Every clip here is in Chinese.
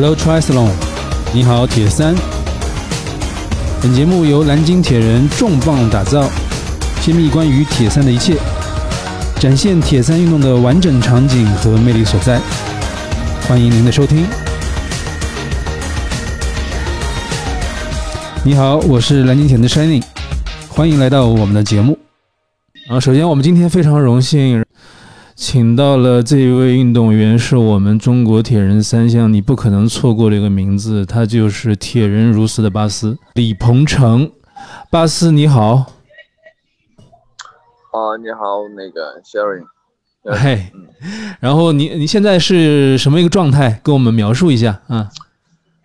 Hello Triathlon，你好铁三。本节目由蓝鲸铁人重磅打造，揭秘关于铁三的一切，展现铁三运动的完整场景和魅力所在。欢迎您的收听。你好，我是蓝鲸铁的 Shining，欢迎来到我们的节目。啊，首先我们今天非常荣幸。请到了这一位运动员，是我们中国铁人三项你不可能错过的一个名字，他就是铁人如斯的巴斯李鹏程。巴斯你好，啊你好，那个 Sherry，嘿，然后你你现在是什么一个状态？跟我们描述一下啊。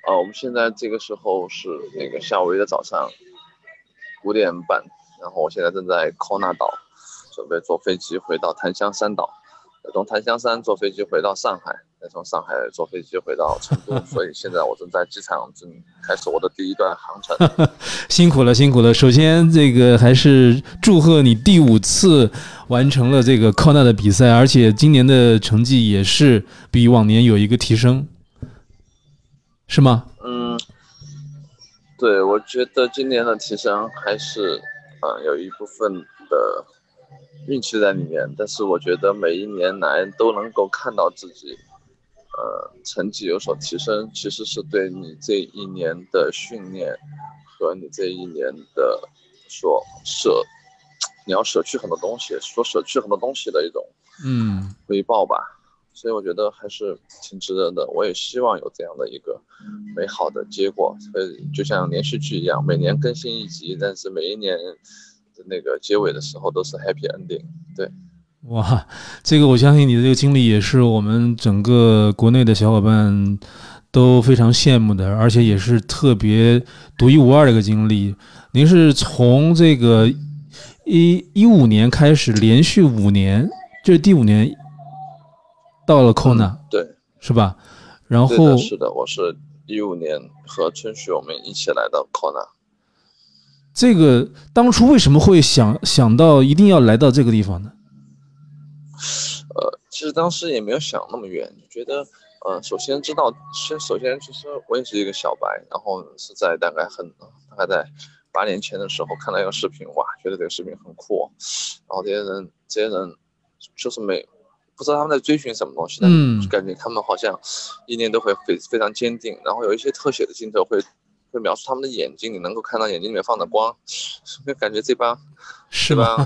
啊，我们现在这个时候是那个夏威夷的早上五点半，然后我现在正在科纳岛，准备坐飞机回到檀香山岛。从檀香山坐飞机回到上海，再从上海坐飞机回到成都，所以现在我正在机场正开始我的第一段航程。辛苦了，辛苦了。首先，这个还是祝贺你第五次完成了这个靠纳的比赛，而且今年的成绩也是比往年有一个提升，是吗？嗯，对，我觉得今年的提升还是，嗯，有一部分的。运气在里面，但是我觉得每一年来都能够看到自己，呃，成绩有所提升，其实是对你这一年的训练和你这一年的所舍，你要舍去很多东西，所舍去很多东西的一种嗯回报吧。所以我觉得还是挺值得的。我也希望有这样的一个美好的结果。所以就像连续剧一样，每年更新一集，但是每一年。那个结尾的时候都是 happy ending，对，哇，这个我相信你的这个经历也是我们整个国内的小伙伴都非常羡慕的，而且也是特别独一无二的一个经历。您是从这个一一五年开始，连续五年，这是第五年到了 Kona，对，是吧？然后是的，我是一五年和春旭我们一起来到 Kona。这个当初为什么会想想到一定要来到这个地方呢？呃，其实当时也没有想那么远，觉得，呃，首先知道，先首先其实我也是一个小白，然后是在大概很大概在八年前的时候看到一个视频，哇，觉得这个视频很酷，然后这些人这些人就是没不知道他们在追寻什么东西，嗯，感觉他们好像意念都会非非常坚定，然后有一些特写的镜头会。会描述他们的眼睛，你能够看到眼睛里面放的光，就 感觉这帮 是吧？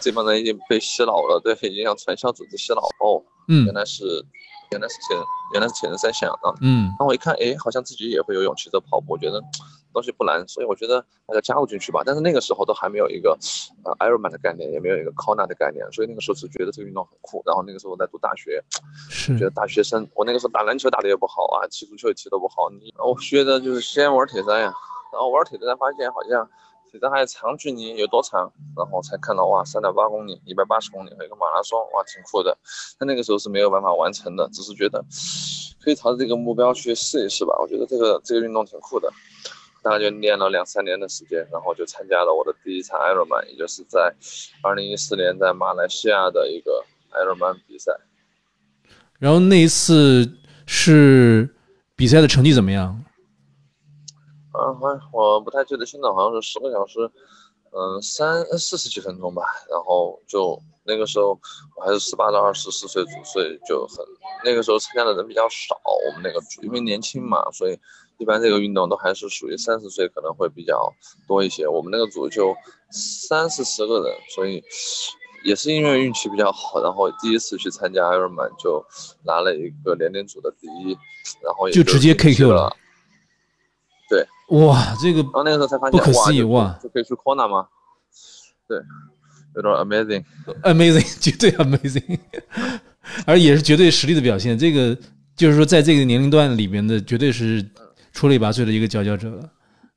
这帮人已经被洗脑了，对，已经让传销组织洗脑哦。嗯，原来是，原来是铁，原来是铁人三项啊。嗯，然后我一看，哎，好像自己也会游泳，骑着跑步，我觉得。东西不难，所以我觉得大家加入进去吧。但是那个时候都还没有一个呃 Ironman 的概念，也没有一个 Kona 的概念，所以那个时候只觉得这个运动很酷。然后那个时候我在读大学，是觉得大学生，我那个时候打篮球打的也不好啊，踢足球也踢得不好。你我学的就是先玩铁三呀，然后玩铁三发现好像铁三还有长距离有多长，然后才看到哇，三点八公里，一百八十公里，还有一个马拉松，哇，挺酷的。但那个时候是没有办法完成的，只是觉得可以朝着这个目标去试一试吧。我觉得这个这个运动挺酷的。大概就练了两三年的时间，然后就参加了我的第一场 Ironman，也就是在二零一四年在马来西亚的一个 Ironman 比赛。然后那一次是比赛的成绩怎么样？嗯，好，我不太记得，现在好像是十个小时，嗯，三四十几分钟吧。然后就那个时候我还是十八到二十四岁组，所以就很那个时候参加的人比较少。我们那个组因为年轻嘛，所以。一般这个运动都还是属于三十岁可能会比较多一些。我们那个组就三四十个人，所以也是因为运气比较好，然后第一次去参加 Ironman 就拿了一个年龄组的第一，然后就直接 KQ 了。对，哇，这个然后那个时候才发现，不可思议哇，就可以去 corner 吗？对，有点 amazing，amazing，绝对 amazing，而也是绝对实力的表现。这个就是说，在这个年龄段里面的，绝对是。出类拔萃的一个佼佼者了，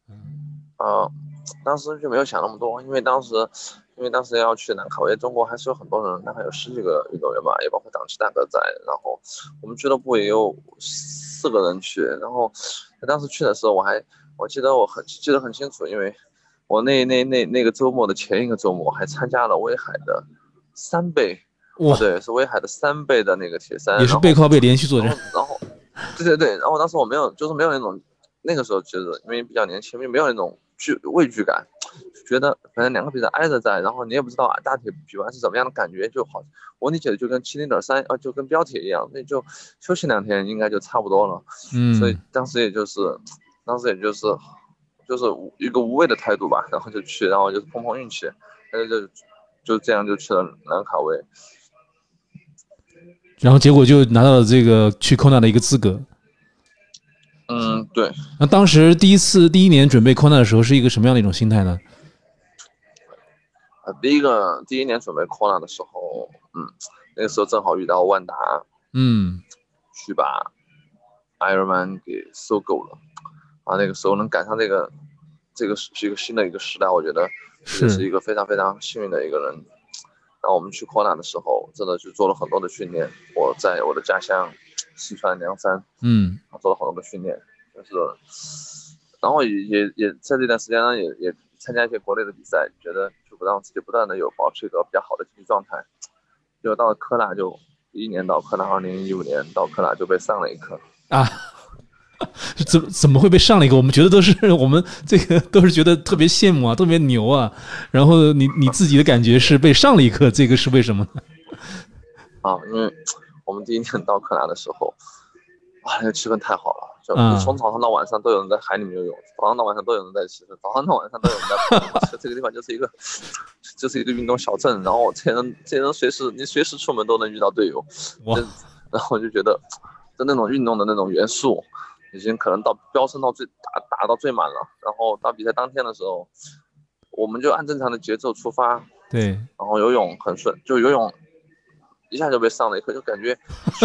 嗯，啊，当时就没有想那么多，因为当时，因为当时要去南卡威，中国还是有很多人，大概有十几个运动员吧，也包括党旗大哥在，然后我们俱乐部也有四个人去，然后当时去的时候，我还我记得我很记得很清楚，因为我那那那那个周末的前一个周末还参加了威海的三倍，哇，对，是威海的三倍的那个铁三，也是背靠背连续作战，然后。对对对，然后当时我没有，就是没有那种，那个时候其实因为比较年轻，没有那种惧畏惧感，觉得反正两个比赛挨着在，然后你也不知道大铁比完是怎么样的感觉，就好，我理解的就跟七零点三，呃，就跟标铁一样，那就休息两天应该就差不多了。嗯，所以当时也就是，当时也就是，就是一个无畏的态度吧，然后就去，然后就是碰碰运气，然后就就这样就去了兰卡威。然后结果就拿到了这个去 Kona 的一个资格。嗯，对。那当时第一次第一年准备 Kona 的时候是一个什么样的一种心态呢？啊，第一个第一年准备 Kona 的时候，嗯，那个时候正好遇到万达，嗯，去把 Ironman 给收购了，啊，那个时候能赶上这个，这个是一个新的一个时代，我觉得是一个非常非常幸运的一个人。然后我们去 Kona 的时候，真的是做了很多的训练。我在我的家乡四川凉山，嗯，做了很多的训练，就是，然后也也也在这段时间呢，也也参加一些国内的比赛，觉得就不让自己不断的有保持一个比较好的竞技状态。就到了科大，就一年到科大，二零一五年到科大就被上了一课啊。怎怎么会被上了一个？我们觉得都是 我们这个都是觉得特别羡慕啊，特别牛啊。然后你你自己的感觉是被上了一课，这个是为什么呢？啊，因为我们第一天到克南的时候，哇，那个气氛太好了，就从早上到晚上都有人在海里面游泳，早上到晚上都有人在骑车，早上到晚上都有人在跑。这个地方就是一个就是一个运动小镇，然后这些人这些人随时你随时出门都能遇到队友，哇！然后我就觉得就那种运动的那种元素。已经可能到飙升到最打打到最满了，然后到比赛当天的时候，我们就按正常的节奏出发，对，然后游泳很顺，就游泳一下就被上了一课，就感觉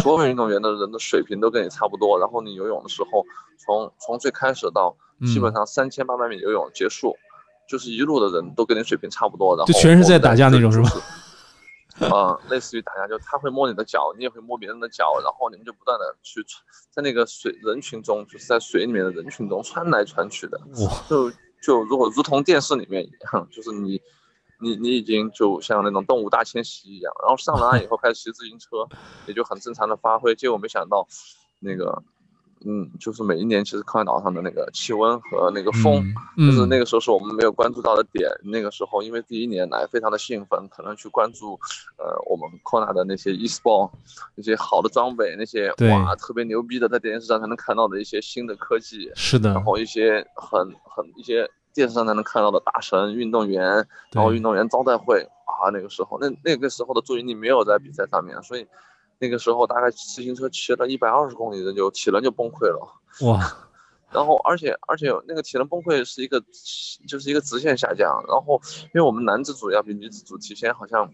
所有运动员的人的水平都跟你差不多，然后你游泳的时候，从从最开始到基本上三千八百米游泳结束，就是一路的人都跟你水平差不多，然后就全是在打架那种是吧？嗯，类似于打架，就他会摸你的脚，你也会摸别人的脚，然后你们就不断的去在那个水人群中，就是在水里面的人群中穿来穿去的，就就如果如同电视里面一样，就是你你你已经就像那种动物大迁徙一样，然后上了岸以后开始骑自行车，也就很正常的发挥，结果没想到那个。嗯，就是每一年其实康海岛上的那个气温和那个风，就是那个时候是我们没有关注到的点。那个时候因为第一年来非常的兴奋，可能去关注，呃，我们 Kona 的那些 e-sport，那些好的装备，那些哇特别牛逼的，在电视上才能看到的一些新的科技。是的。然后一些很很一些电视上才能看到的大神运动员，然后运动员招待会啊，那个时候那那个时候的注意力没有在比赛上面，所以。那个时候大概自行车骑了一百二十公里，人就体能就崩溃了。哇！然后而且而且那个体能崩溃是一个，就是一个直线下降。然后因为我们男子组要比女子组提前好像，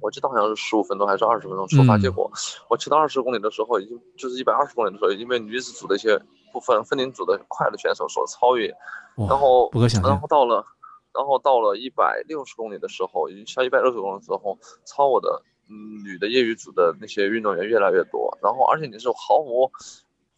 我记得好像是十五分钟还是二十分钟出发。结果我骑到二十公里的时候，已经就是一百二十公里的时候，已经被女子组的一些部分分龄组的快的选手所超越。然后不可想象。然后到了，然后到了一百六十公里的时候，已经到一百六十公里的时候，超我的。嗯，女的业余组的那些运动员越来越多，然后而且你是毫无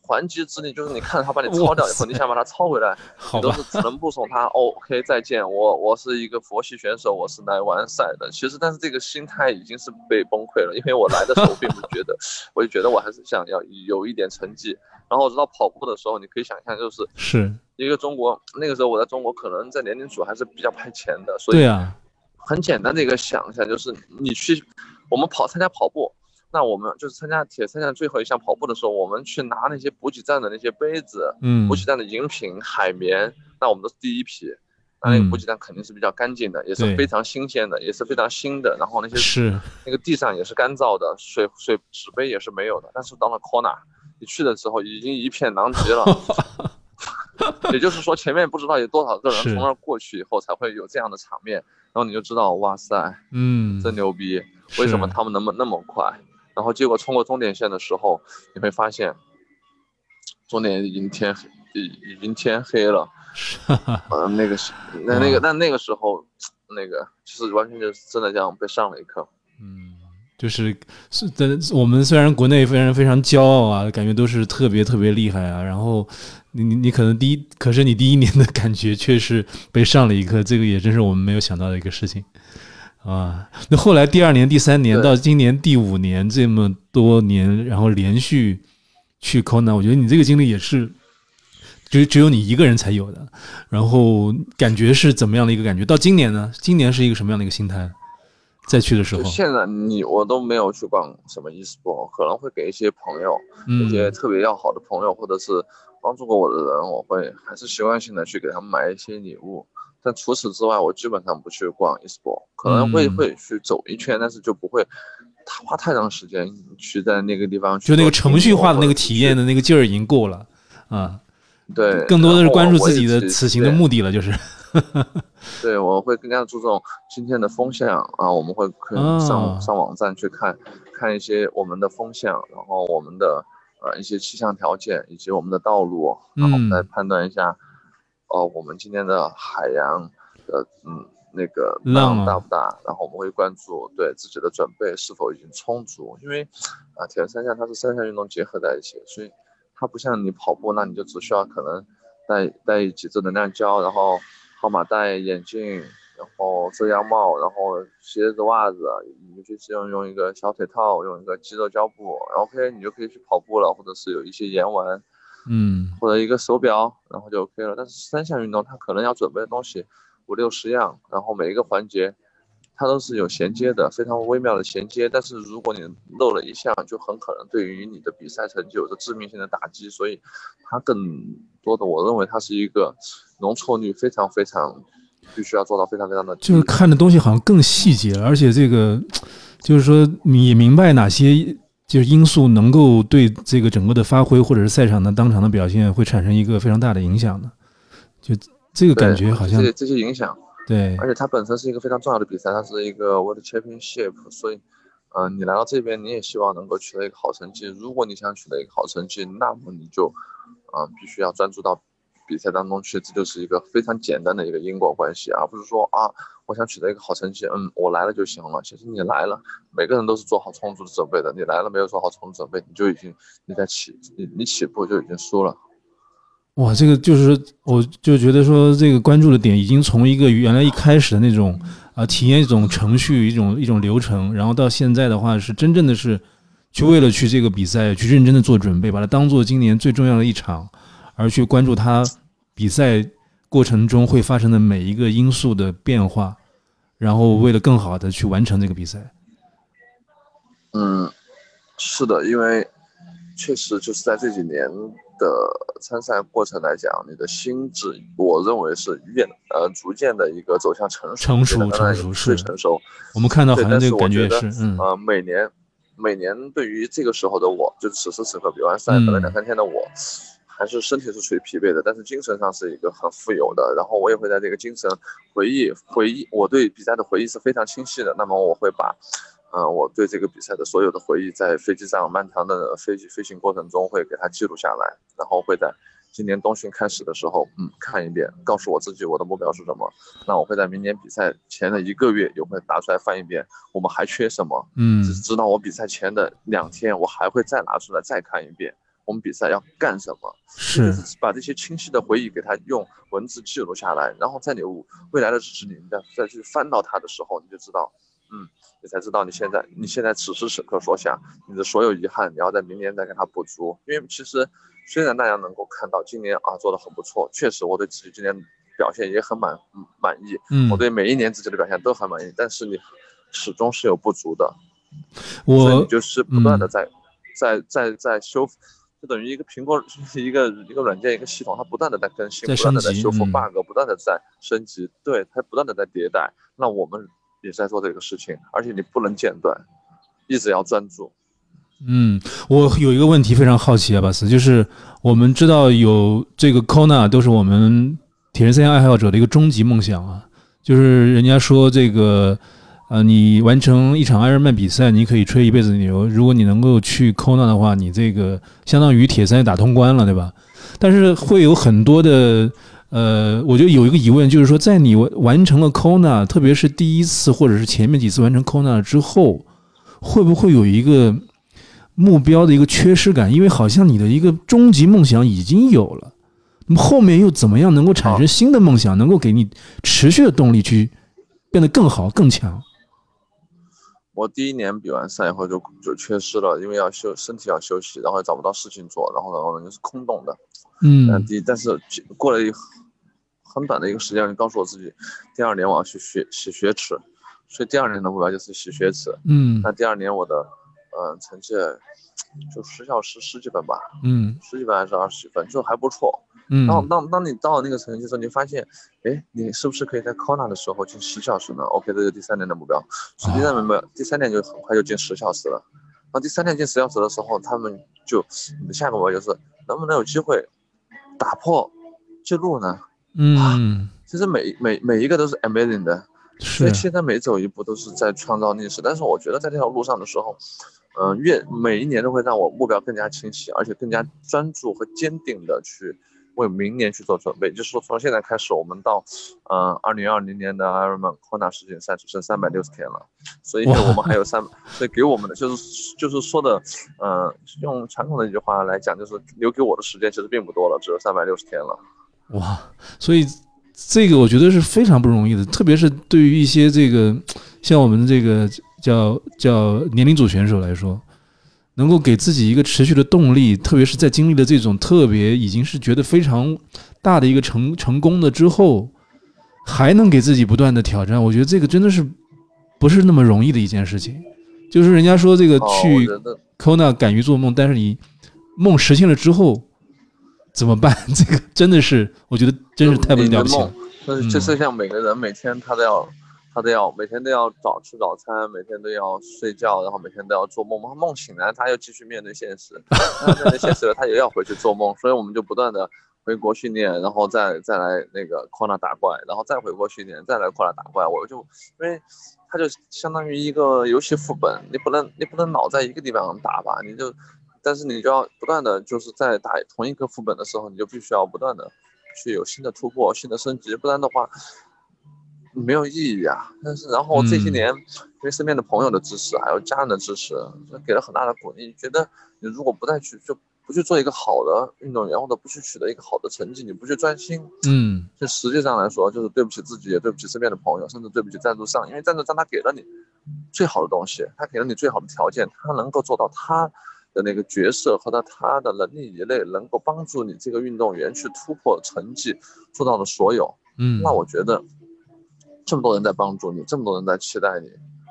还击之力，就是你看着他把你超掉以后，你想把他超回来，你都是只能目送他。OK，再见，我我是一个佛系选手，我是来完赛的。其实，但是这个心态已经是被崩溃了，因为我来的时候并不觉得，我就觉得我还是想要有一点成绩。然后直到跑步的时候，你可以想象，就是是一个中国那个时候我在中国可能在年龄组还是比较排前的，所以对啊，很简单的一个想象就是你去。我们跑参加跑步，那我们就是参加铁三项最后一项跑步的时候，我们去拿那些补给站的那些杯子，嗯，补给站的饮品、海绵，那我们都是第一批，那那个补给站肯定是比较干净的，也是非常新鲜的，也是非常新的。然后那些是那个地上也是干燥的，水水纸杯也是没有的。但是到了 corner，你去的时候已经一片狼藉了，也就是说前面不知道有多少个人从那儿过去以后才会有这样的场面，然后你就知道，哇塞，嗯，真牛逼。为什么他们那么那么快？然后结果冲过终点线的时候，你会发现，终点已经天黑，已已经天黑了。嗯，那个是那那个，但那个时候，那个就是完全就是真的这样被上了一课。嗯，就是是的，我们虽然国内非常非常骄傲啊，感觉都是特别特别厉害啊。然后你你你可能第一，可是你第一年的感觉却是被上了一课，这个也真是我们没有想到的一个事情。啊，那后来第二年、第三年到今年第五年这么多年，然后连续去 Kona，我觉得你这个经历也是，只只有你一个人才有的。然后感觉是怎么样的一个感觉？到今年呢？今年是一个什么样的一个心态？再去的时候，现在你我都没有去逛什么 e-sport，可能会给一些朋友，一些特别要好的朋友，或者是帮助过我的人，我会还是习惯性的去给他们买一些礼物。但除此之外，我基本上不去逛 e-sport，可能会会去走一圈，但是就不会花太长时间去在那个地方。就那个程序化的那个体验的那个劲儿已经够了啊。对，更多的是关注自己的此行的目的了，就是。对，我会更加注重今天的风向啊，我们会可以上上网站去看，看一些我们的风向，然后我们的呃一些气象条件以及我们的道路，然后再判断一下，哦，我们今天的海洋的嗯那个浪大不大，然后我们会关注对自己的准备是否已经充足，因为啊铁人三项它是三项运动结合在一起，所以它不像你跑步，那你就只需要可能带带几支能量胶，然后。号码带、眼镜，然后遮阳帽，然后鞋子、袜子，你就是用用一个小腿套，用一个肌肉胶布，OK，你就可以去跑步了，或者是有一些盐丸，嗯，或者一个手表，然后就 OK 了。但是三项运动它可能要准备的东西五六十样，然后每一个环节它都是有衔接的，非常微妙的衔接。但是如果你漏了一项，就很可能对于你的比赛成绩有着致命性的打击。所以它更多的，我认为它是一个。容错率非常非常，必须要做到非常非常的，就是看的东西好像更细节了，而且这个就是说你明白哪些就是因素能够对这个整个的发挥或者是赛场的当场的表现会产生一个非常大的影响的，就这个感觉好像这些影响对，而且它本身是一个非常重要的比赛，它是一个 World Championship，所以嗯，你来到这边你也希望能够取得一个好成绩，如果你想取得一个好成绩，那么你就嗯必须要专注到。比赛当中去，这就是一个非常简单的一个因果关系，而不是说啊，我想取得一个好成绩，嗯，我来了就行了。其实你来了，每个人都是做好充足的准备的。你来了没有做好充足准备，你就已经你在起你你起步就已经输了。哇，这个就是我就觉得说这个关注的点已经从一个原来一开始的那种啊体验一种程序一种一种流程，然后到现在的话是真正的是去为了去这个比赛去认真的做准备，把它当做今年最重要的一场。而去关注他比赛过程中会发生的每一个因素的变化，然后为了更好的去完成这个比赛。嗯，是的，因为确实就是在这几年的参赛过程来讲，你的心智，我认为是越呃逐渐的一个走向成熟，成熟成熟是成熟。我们看到好像这个感觉是，嗯，呃，每年每年对于这个时候的我，就是此时此刻比完赛可能两三天的我。还是身体是处于疲惫的，但是精神上是一个很富有的。然后我也会在这个精神回忆回忆，我对比赛的回忆是非常清晰的。那么我会把，嗯，我对这个比赛的所有的回忆，在飞机上漫长的飞机飞行过程中会给它记录下来。然后会在今年冬训开始的时候，嗯，看一遍，告诉我自己我的目标是什么。那我会在明年比赛前的一个月，也会拿出来翻一遍，我们还缺什么？嗯，直到我比赛前的两天，我还会再拿出来再看一遍。我们比赛要干什么？是把这些清晰的回忆给他用文字记录下来，然后在你未来的日子里，你再再去翻到它的时候，你就知道，嗯，你才知道你现在你现在此时此刻所想，你的所有遗憾，你要在明年再给他补足。因为其实虽然大家能够看到今年啊做的很不错，确实我对自己今年表现也很满满意，嗯，我对每一年自己的表现都很满意，但是你始终是有不足的，我就是不断的在在在在修复。就等于一个苹果 一个一个软件一个系统，它不断的在更新，不断的在修复 bug，不断的在升级，对，它不断的在迭代。那我们也在做这个事情，而且你不能间断，一直要专注。嗯，我有一个问题非常好奇啊，巴斯，就是我们知道有这个 Kona 都是我们铁人三项爱好者的一个终极梦想啊，就是人家说这个。呃，你完成一场艾尔曼比赛，你可以吹一辈子牛。如果你能够去 Kona 的话，你这个相当于铁三打通关了，对吧？但是会有很多的，呃，我觉得有一个疑问，就是说，在你完成了 Kona，特别是第一次或者是前面几次完成 Kona 之后，会不会有一个目标的一个缺失感？因为好像你的一个终极梦想已经有了，那么后面又怎么样能够产生新的梦想，能够给你持续的动力去变得更好、更强？我第一年比完赛以后就就缺失了，因为要休身体要休息，然后找不到事情做，然后然后呢就是空洞的。嗯，第但是过了一很短的一个时间，就告诉我自己，第二年我要去学洗血池，所以第二年的目标就是洗血池。嗯，那第二年我的嗯成绩就十小时十几分吧，嗯，十几分还是二十几分，就还不错。嗯，然后当当你到了那个成绩的时候，你发现，哎，你是不是可以在 Kona 的时候进十小时呢？OK，这是第三年的目标，实际上目标第三年就很快就进十小时了。然后第三年进十小时的时候，他们就你的下一个目标就是能不能有机会打破记录呢？嗯，其实每每每一个都是 amazing 的，所是以现在每走一步都是在创造历史。但是我觉得在这条路上的时候，嗯、越每一年都会让我目标更加清晰，而且更加专注和坚定的去为明年去做准备。就是说，从现在开始，我们到呃二零二零年的 Ironman Kona 世锦赛只剩三百六十天了，所以我们还有三，所以给我们的就是就是说的，嗯、用传统的一句话来讲，就是留给我的时间其实并不多了，只有三百六十天了。哇，所以这个我觉得是非常不容易的，特别是对于一些这个像我们这个叫叫年龄组选手来说，能够给自己一个持续的动力，特别是在经历了这种特别已经是觉得非常大的一个成成功的之后，还能给自己不断的挑战，我觉得这个真的是不是那么容易的一件事情。就是人家说这个去 Kona 敢于做梦，但是你梦实现了之后怎么办？这个真的是，我觉得真是太不了不起了就是像每个人每天他都要，他都要每天都要早吃早餐，每天都要睡觉，然后每天都要做梦。他梦醒来，他又继续面对现实，那面对现实了，他也要回去做梦。所以我们就不断的回国训练，然后再再来那个 Kona 打怪，然后再回国训练，再来 Kona 打怪。我就因为他就相当于一个游戏副本，你不能你不能老在一个地方打吧，你就。但是你就要不断的就是在打同一个副本的时候，你就必须要不断的去有新的突破、新的升级，不然的话没有意义啊。但是然后这些嗯年，因为身边的朋友的支持，还有家人的支持，就给了很大的鼓励。觉得你如果不再去就不去做一个好的运动员，或者不去取得一个好的成绩，你不去专心，嗯就实际上来说就是对不起自己，也对不起身边的朋友，甚至对不起赞助商，因为赞助商他给了你最好的东西，他给了你最好的条件，他能够做到他的那个角色和他他的能力以内，能够帮助你这个运动员去突破成绩，做到的所有。嗯，那我觉得这么多人在帮助你，这么多人在期待你，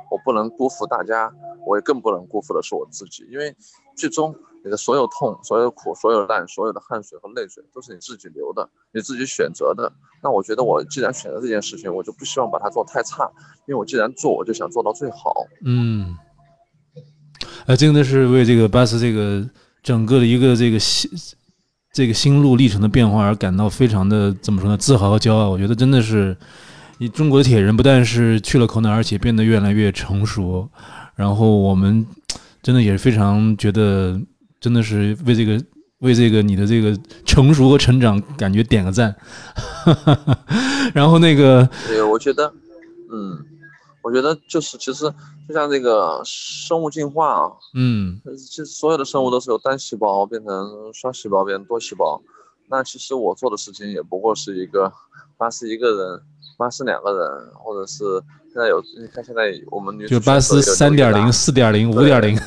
我不能辜负大家，我也更不能辜负的是我自己，因为最终你的所有痛、所有苦、所有难、所有的汗水和泪水都是你自己流的，你自己选择的。那我觉得我既然选择这件事情，我就不希望把它做太差，因为我既然做，我就想做到最好。嗯，呃，真的是为这个巴斯这个整个的一个这个心这个心路历程的变化而感到非常的怎么说呢？自豪和骄傲。我觉得真的是，你中国的铁人不但是去了 Kona，而且变得越来越成熟。然后我们真的也是非常觉得，真的是为这个为这个你的这个成熟和成长感觉点个赞。然后那个，对，我觉得，嗯，我觉得就是其实就像这个生物进化啊，嗯其实所有的生物都是由单细胞变成双细胞变成多细胞。那其实我做的事情也不过是一个他是一个人，巴斯两个人，或者是现在有你看现在我们女就巴斯三点零、四点零、五点零，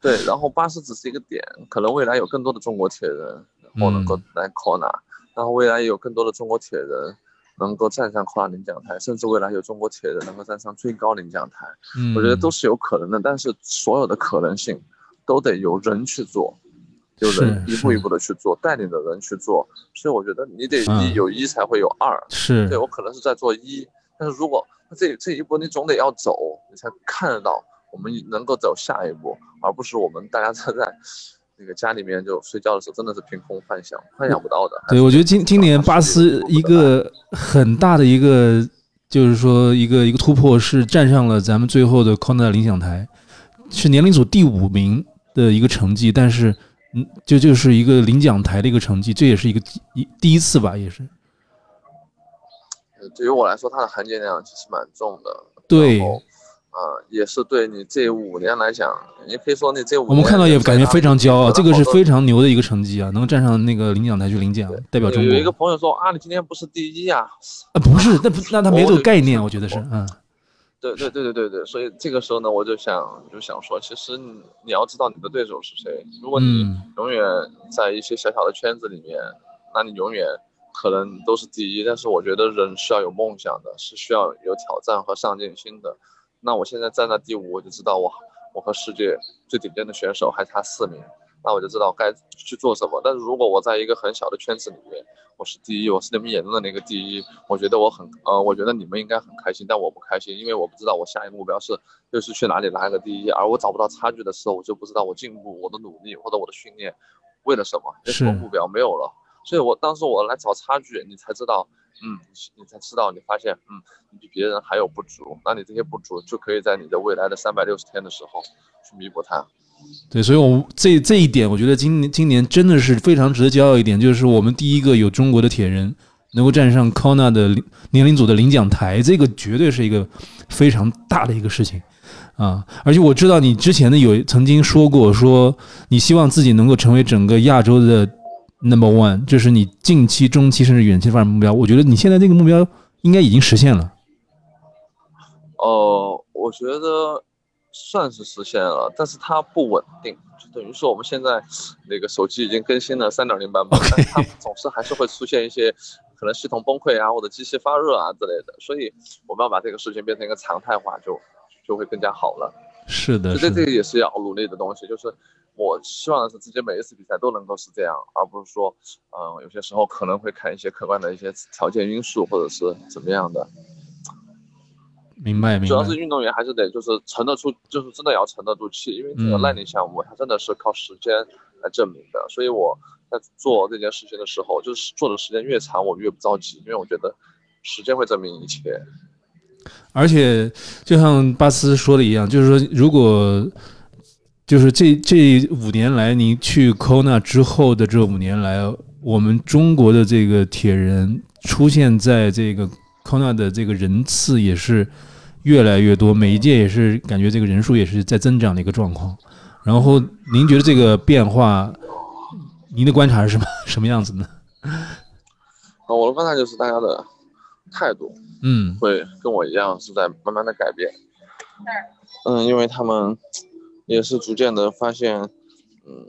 对，然后巴斯只是一个点，可能未来有更多的中国铁人，然后能够来 Kona，、然后未来也有更多的中国铁人能够站上 Kona 领奖台，甚至未来有中国铁人能够站上最高领奖台。嗯，我觉得都是有可能的，但是所有的可能性都得由人去做，有人是一步一步的去做，带领的人去做。所以我觉得你得嗯一有一才会有二。是对我可能是在做一，但是如果这这一步你总得要走，你才看得到我们能够走下一步，而不是我们大家在在那个家里面就睡觉的时候真的是凭空幻想，幻想不到的。对，我觉得今今年巴斯一个很大的一个，就是说一个一个突破是站上了咱们最后的 Kona 领奖台，是年龄组第五名的一个成绩，但是嗯，就就是一个领奖台的一个成绩，这也是一个一第一次吧，也是呃对于我来说，它的含金量其实蛮重的。对啊呃，也是对你这五年来讲，你可以说你这五年我们看到也感觉非常骄傲，这个是非常。牛的一个成绩啊，能站上那个领奖台去领奖，代表中国有一个朋友说啊，你今天不是第一啊、啊，不是，那不那他没这个概念，我我觉得是嗯对对对对对对，所以这个时候呢，我就想就想说，其实你你要知道你的对手是谁。如果你永远在一些小小的圈子里面，那你永远可能都是第一。但是我觉得人是要有梦想的，是需要有挑战和上进心的。那我现在站在第五，我就知道我我和世界最顶尖的选手还差四名。那我就知道该去做什么。但是如果我在一个很小的圈子里面，我是第一，我是你们眼中的那个第一，我觉得我很呃，我觉得你们应该很开心，但我不开心，因为我不知道我下一个目标是又是去哪里拿一个第一，而我找不到差距的时候，我就不知道我进步、我的努力或者我的训练为了什么，什么目标没有了。所以我当时我来找差距，你才知道，嗯，你才知道，你发现，嗯，你比别人还有不足，那你这些不足就可以在你的未来的三百六十天的时候去弥补它。对，所以，我这这一点，我觉得今年今年真的是非常值得骄傲一点，就是我们第一个有中国的铁人能够站上 Kona 的年龄组的领奖台，这个绝对是一个非常大的一个事情啊！而且我知道你之前呢有曾经说过，说你希望自己能够成为整个亚洲的 Number One，这是你近期、中期甚至远期发展目标。我觉得你现在这个目标应该已经实现了。哦，我觉得。算是实现了，但是它不稳定，就等于说我们现在那个手机已经更新了三点零版本，但它总是还是会出现一些可能系统崩溃啊，或者机器发热啊之类的，所以我们要把这个事情变成一个常态化，就就会更加好了。是的，这这个也是要努力的东西，就是我希望的是自己每一次比赛都能够是这样，而不是说，嗯，有些时候可能会看一些客观的一些条件因素，或者是怎么样的。明白，明白。主要是运动员还是得就是沉得住，就是真的要沉得住气，因为这个耐力项目它真的是靠时间来证明的。所以我在做这件事情的时候，就是做的时间越长，我越不着急，因为我觉得时间会证明一切。而且就像巴斯说的一样，就是说，如果就是这这五年来，您去 Kona 之后的这五年来，我们中国的这个铁人出现在这个。Kona 的这个人次也是越来越多，每一届也是感觉这个人数也是在增长的一个状况。然后您觉得这个变化，您的观察是什么什么样子呢？啊，我的观察就是大家的态度，嗯，会跟我一样是在慢慢的改变。嗯，因为他们也是逐渐的发现，嗯，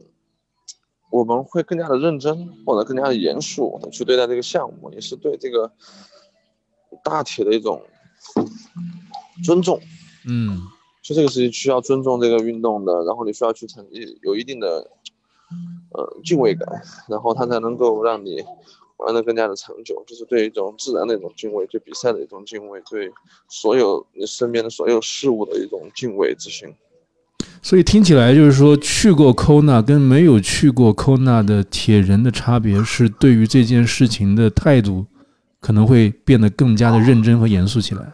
我们会更加的认真或者更加的严肃去对待这个项目，也是对这个。大体的一种尊重，嗯，就这个事情需要尊重这个运动的，然后你需要去成一有一定的呃敬畏感，然后它才能够让你玩的更加的长久。就是对一种自然的一种敬畏，对比赛的一种敬畏，对所有你身边的所有事物的一种敬畏之心。所以听起来就是说，去过 Kona 跟没有去过 Kona 的铁人的差别是对于这件事情的态度。可能会变得更加的认真和严肃起来，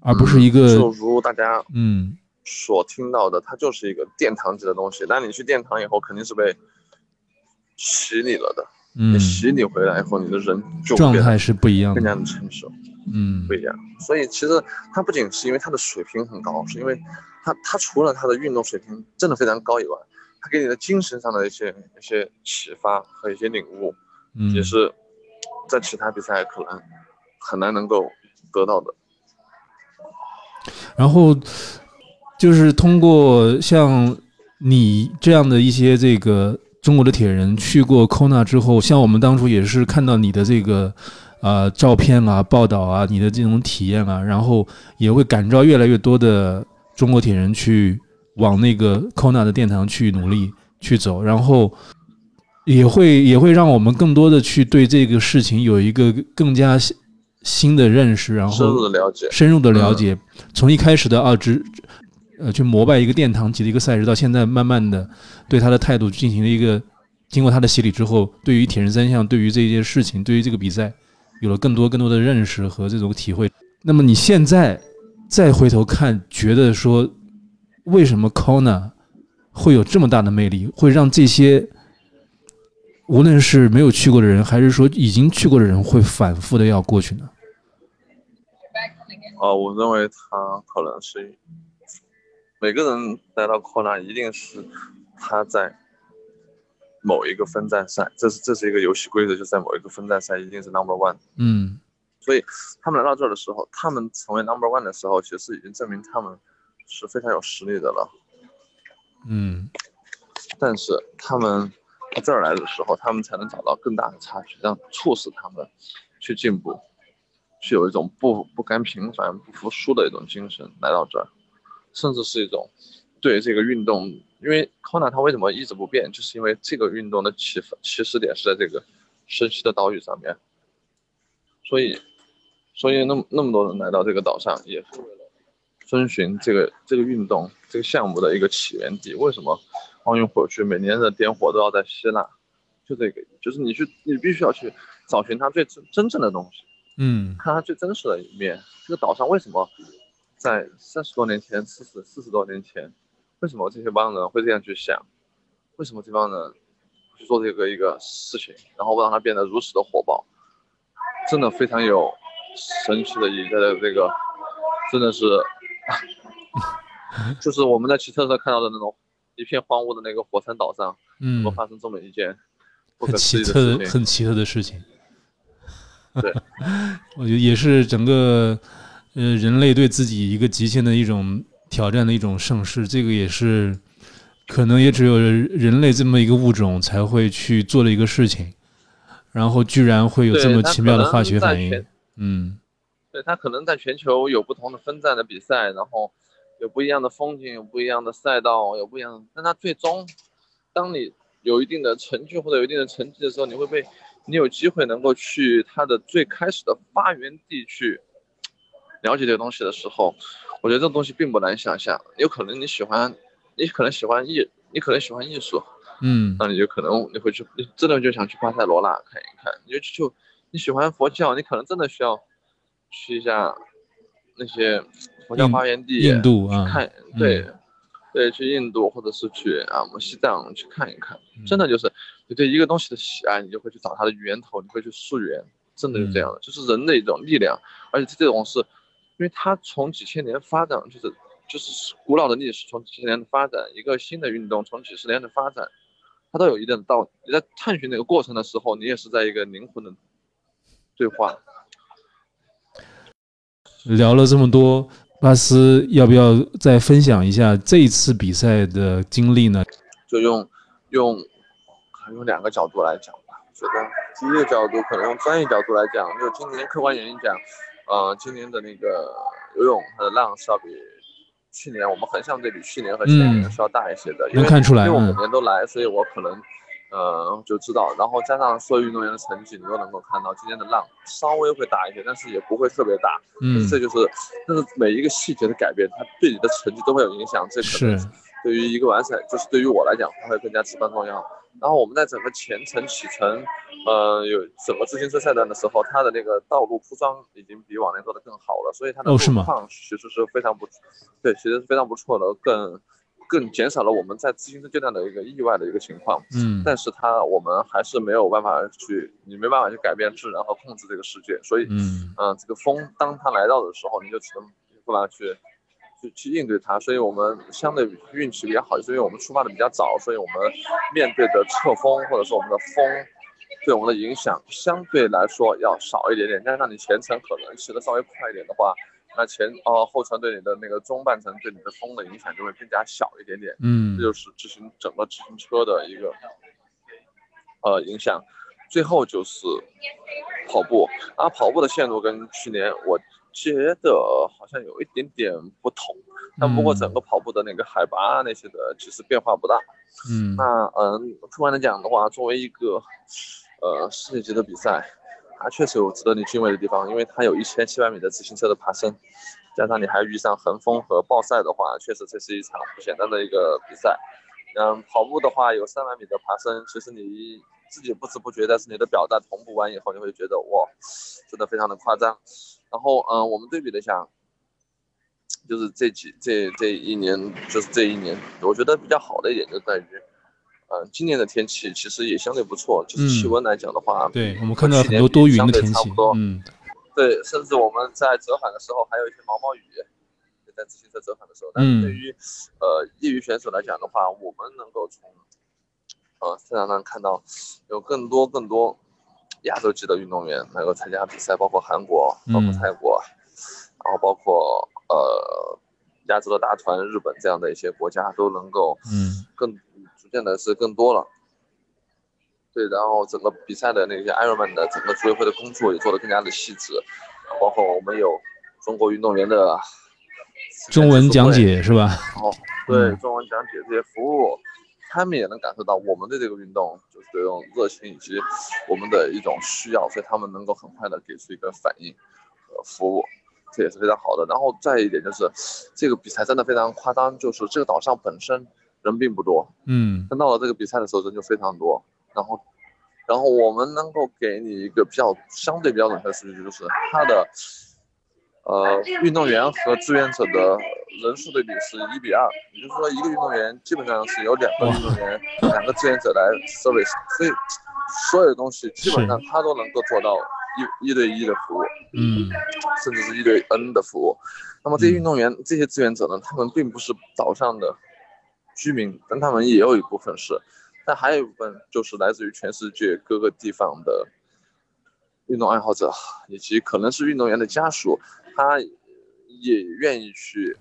而不是一个就如大家嗯所听到的，它就是一个殿堂级的东西。但你去殿堂以后，肯定是被洗礼了的。嗯，洗礼回来以后，你的人就状态是不一样的，更加的成熟。嗯，不一样。所以其实他不仅是因为他的水平很高，是因为他他除了他的运动水平真的非常高以外，他给你的精神上的一些一些启发和一些领悟，也是。在其他比赛可能很难能够得到的。然后就是通过像你这样的一些这个中国的铁人去过 Kona 之后，像我们当初也是看到你的这个啊照片啊报道啊，你的这种体验啊，然后也会感召越来越多的中国铁人去往那个 Kona 的殿堂去努力去走，然后。也会也会让我们更多的去对这个事情有一个更加新的认识，然后深入的了解，深入的了解。从一开始的啊，只呃去膜拜一个殿堂级的一个赛事，到现在慢慢的对他的态度进行了一个经过他的洗礼之后，对于铁人三项，对于这件事情，对于这个比赛，有了更多更多的认识和这种体会。那么你现在再回头看，觉得说为什么 Kona 会有这么大的魅力，会让这些。无论是没有去过的人，还是说已经去过的人，会反复的要过去呢？哦，我认为他可能是每个人来到 Kona，一定是他在某一个分站赛，这是这是一个游戏规则，就在某一个分站赛一定是 Number One。嗯，所以他们来到这儿的时候，他们成为 number one 的时候，其实已经证明他们是非常有实力的了。嗯，但是他们到这儿来的时候，他们才能找到更大的差距，让促使他们去进步，去有一种不不甘平凡、不服输的一种精神来到这儿，甚至是一种对这个运动，因为 Kona 它为什么一直不变，就是因为这个运动的起起始点是在这个神奇的岛屿上面，所以，所以那么那么多人来到这个岛上，也是为了遵循这个这个运动这个项目的一个起源地。为什么奥运会去每年的点火都要在希腊？就这个，就是你去，你必须要去找寻它最真真正的东西，嗯，看它最真实的一面。这个岛上为什么在三十多年前、四十四十多年前，为什么这些帮人会这样去想？为什么这帮人去做这个一个事情，然后让它变得如此的火爆？真的非常有神奇的意义，在这个真的是，就是我们在骑车时候看到的那种一片荒芜的那个火山岛上，嗯，会发生这么一件不很可思奇特的、议的事情。很奇特的事情。对，我觉得也是整个呃人类对自己一个极限的一种挑战的一种盛世，这个也是可能也只有人类这么一个物种才会去做的一个事情，然后居然会有这么奇妙的化学反应，嗯对，它可能在全球有不同的分站的比赛，然后有不一样的风景，有不一样的赛道，有不一样的，但它最终，当你有一定的成就或者有一定的成绩的时候，你会被你有机会能够去它的最开始的发源地去了解这个东西的时候，我觉得这个东西并不难想象。有可能你喜欢，你可能喜欢艺，你可能喜欢艺术，嗯那你就可能你会去，你真的就想去巴塞罗那看一看。你就就你喜欢佛教，你可能真的需要去一下那些佛教发源地，印度啊看，对、对，去印度或者是去啊我们西藏去看一看。嗯真的就是你对一个东西的喜爱，你就会去找它的源头，你会去溯源，真的是这样的，就是人的一种力量，而且这种是，因为它从几千年发展，就是就是古老的历史从几千年的发展，一个新的运动从几十年的发展，它都有一定的道理。你在探寻那个过程的时候，你也是在一个灵魂的对话。聊了这么多，巴斯要不要再分享一下这一次比赛的经历呢？就用用用两个角度来讲吧。我觉得第一个角度可能用专业角度来讲，就今年客观原因讲，呃，今年的那个游泳它的浪是要比去年我们横向对比去年和前年嗯是要大一些的，能看出来因为我每嗯年都来，所以我可能。呃，就知道，然后加上所有运动员的成绩，你都能够看到今天的浪稍微会大一些，但是也不会特别大。嗯，这就是，这是每一个细节的改变，它对你的成绩都会有影响。这可能是对于一个完赛，就是对于我来讲，它会更加至关重要。然后我们在整个前程启程，呃，有整个自行车赛段的时候，它的那个道路铺装已经比往年做的更好了，所以它的路况其实是非常不，对，其实是非常不错的，更更减少了我们在自行车阶段的一个意外的一个情况。嗯但是它我们还是没有办法去，你没办法去改变自然和控制这个世界，所以嗯嗯，这个风当它来到的时候，你就只能没办法去去去应对它。所以我们相对运气比较好，就是因为我们出发的比较早，所以我们面对的侧风或者说我们的风对我们的影响相对来说要少一点点。但是让你前程可能骑得稍微快一点的话，那前哦后程对你的那个中半程对你的风的影响就会更加小一点点。嗯这就是执行整个自行车的一个呃影响。最后就是跑步啊，跑步的线路跟去年我觉得好像有一点点不同，但不过整个跑步的那个海拔啊那些的其实变化不大。嗯那嗯，客观的讲的话，作为一个呃世界级的比赛，它确实有值得你敬畏的地方，因为它有一千七百米的自行车的爬升，加上你还遇上横风和暴晒的话，确实这是一场不简单的一个比赛。嗯，跑步的话有三百米的爬升，其实你自己不知不觉，但是你的表带同步完以后，你会觉得哇，真的非常的夸张。然后嗯，我们对比了一下，就是这几这这一年，就是这一年，我觉得比较好的一点就在于，嗯，今年的天气其实也相对不错，就是气嗯温来讲的话，对，我们看到很多多云相的天气嗯。对，甚至我们在折返的时候还有一些毛毛雨，在自行车折返的时候。但是对嗯。于呃业余选手来讲的话，我们能够从呃赛场上看到有更多更多亚洲级的运动员能够参加比赛，包括韩国，包括泰国，然后包括呃亚洲的大团日本这样的一些国家都能够嗯。更逐渐的是更多了。对，然后整个比赛的那些 Ironman 的整个组委会的工作也做得更加的细致，包括我们有中国运动员的 中文讲解是吧？哦，对，中文讲解这些服务，他们也能感受到我们对这个运动就是这种热情以及我们的一种需要，所以他们能够很快的给出一个反应和服务，这也是非常好的。然后再一点就是，这个比赛真的非常夸张，就是这个岛上本身人并不多，嗯。但到了这个比赛的时候人就非常多，然后，然后我们能够给你一个比较相对比较准确的数据，就是他的，呃，运动员和志愿者的人数对比是一比二，也就是说一个运动员基本上是有两个运动员、两个志愿者来 service，所以所有的东西基本上他都能够做到一一对一的服务。嗯。甚至是一对 N 的服务。那么这些运动员、这些志愿者呢，他们并不是岛上的居民，但他们也有一部分是，但还有一部分就是来自于全世界各个地方的运动爱好者，以及可能是运动员的家属，他也愿意去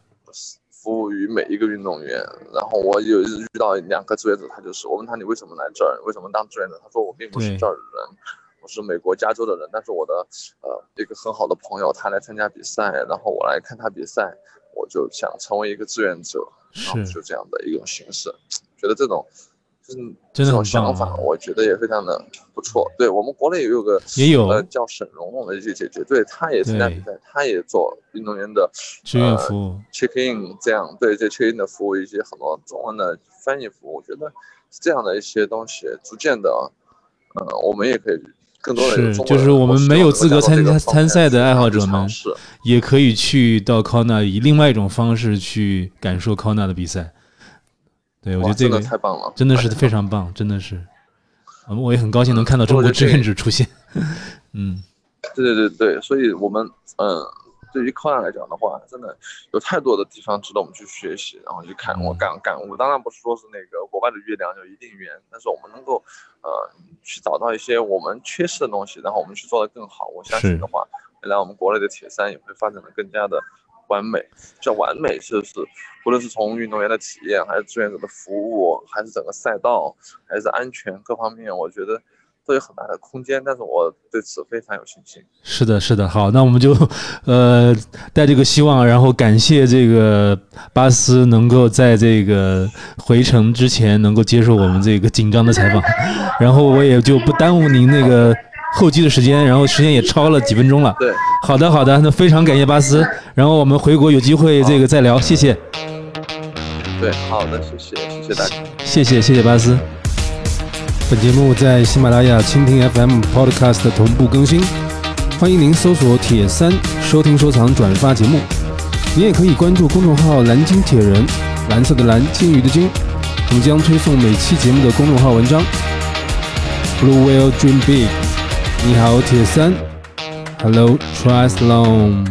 服务于每一个运动员。然后我有一次遇到两个志愿者，他就是我问他你为什么来这儿，为什么当志愿者？他说我并不是这儿的人。我是美国加州的人，但是我的呃一个很好的朋友，他来参加比赛，然后我来看他比赛，我就想成为一个志愿者，然后是就这样的一种形式，觉得这种就是这种想法，我觉得也非常的不错。对我们国内也有个也有。呃叫沈蓉蓉的一些姐姐，对，她也参加比赛，她也做运动员的志愿服务。check in 这样，对这 check in 的服务，以及很多中文的翻译服务，我觉得这样的一些东西，逐渐的，呃，我们也可以更多的有是就是我们没有资格参加参赛的爱好者们也可以去到 Kona 以另外一种方式去感受 Kona 的比赛。对，我觉得这个太棒了，真的是非常棒，真的是。嗯，我也很高兴能看到中国志愿者出现。嗯，对对对对，所以我们嗯，对于 Kona 来讲的话，真的有太多的地方值得我们去学习，然后去看我嗯感感悟。当然不是说是那个国外的月亮就一定圆，但是我们能够呃去找到一些我们缺失的东西，然后我们去做得更好。我相信的话，未来我们国内的铁三也会发展的更加的完美。叫完美，就是无论是从运动员的体验，还是志愿者的服务，还是整个赛道，还是安全各方面，我觉得都有很大的空间。但是我对此非常有信心。是的，是的。好，那我们就呃带这个希望，然后感谢这个巴斯能够在这个回程之前能够接受我们这个紧张的采访，然后我也就不耽误您那个候机的时间，然后时间也超了几分钟了。对，好的，好的，那非常感谢巴斯，然后我们回国有机会这个再聊，谢谢，对，好的，谢谢，谢谢大家。谢谢，谢谢巴斯。本节目在喜马拉雅、蜻蜓 FM、Podcast 同步更新，欢迎您搜索“铁三”收听、收藏、转发节目。您也可以关注公众号“蓝鲸铁人”，蓝色的蓝，鲸鱼的鲸，我们将推送每期节目的公众号文章。Blue Whale Dream Big，你好，铁三，Hello Triathlon。